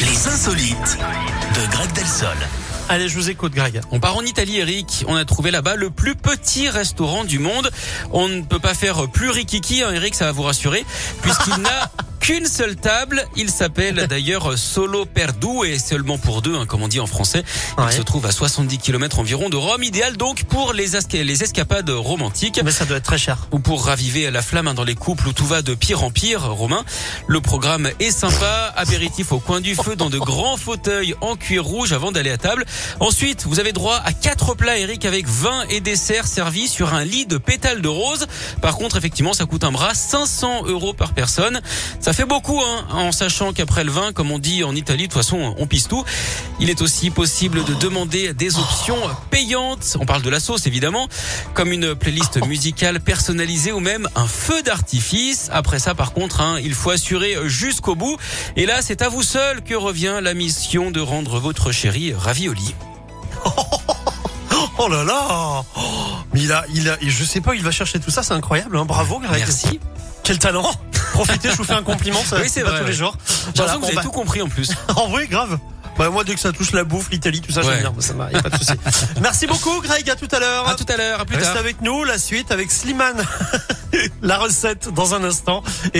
Les insolites de Greg Delsol. Allez, je vous écoute, Greg. On part en Italie, Eric. On a trouvé là-bas le plus petit restaurant du monde. On ne peut pas faire plus rikiki, hein, Eric, ça va vous rassurer, puisqu'il n'a qu'une seule table. Il s'appelle d'ailleurs Solo Perdu et seulement pour deux, hein, comme on dit en français. Il Ouais. se trouve à 70 km environ de Rome, idéal donc pour les, les escapades romantiques. Mais ça doit être très cher. ou pour raviver la flamme hein, dans les couples où tout va de pire en pire, Romain. Le programme est sympa, apéritif au coin du feu dans de grands fauteuils en cuir rouge avant d'aller à table. Ensuite, vous avez droit à quatre plats, Eric, avec vin et dessert servis sur un lit de pétales de rose. Par contre, effectivement, ça coûte un bras 500 euros par personne. Ça fait beaucoup, hein, en sachant qu'après le vin, comme on dit en Italie, de toute façon, on pisse tout. Il est aussi possible de demander des options payantes. On parle de la sauce, évidemment, comme une playlist musicale personnalisée ou même un feu d'artifice. Après ça, par contre, hein, il faut assurer jusqu'au bout. Et là, c'est à vous seul que revient la mission de rendre votre chéri ravioli. Oh là là Oh, Mais il a, il a, je sais pas, il va chercher tout ça, c'est incroyable. Hein. Bravo, Greg. Merci. Quel talent Profitez, je vous fais un compliment, ça Oui, c'est pas vrai, tous les jours. J'ai l'impression que vous avez tout compris en plus. En vrai, grave. Bah, moi, dès que ça touche la bouffe, l'Italie, tout ça, Ouais. j'aime bien. Ça y a pas de souci. Merci beaucoup, Greg. À tout à l'heure. À tout à l'heure, à plus Reste tard. avec nous, la suite avec Slimane. la recette dans un instant. Et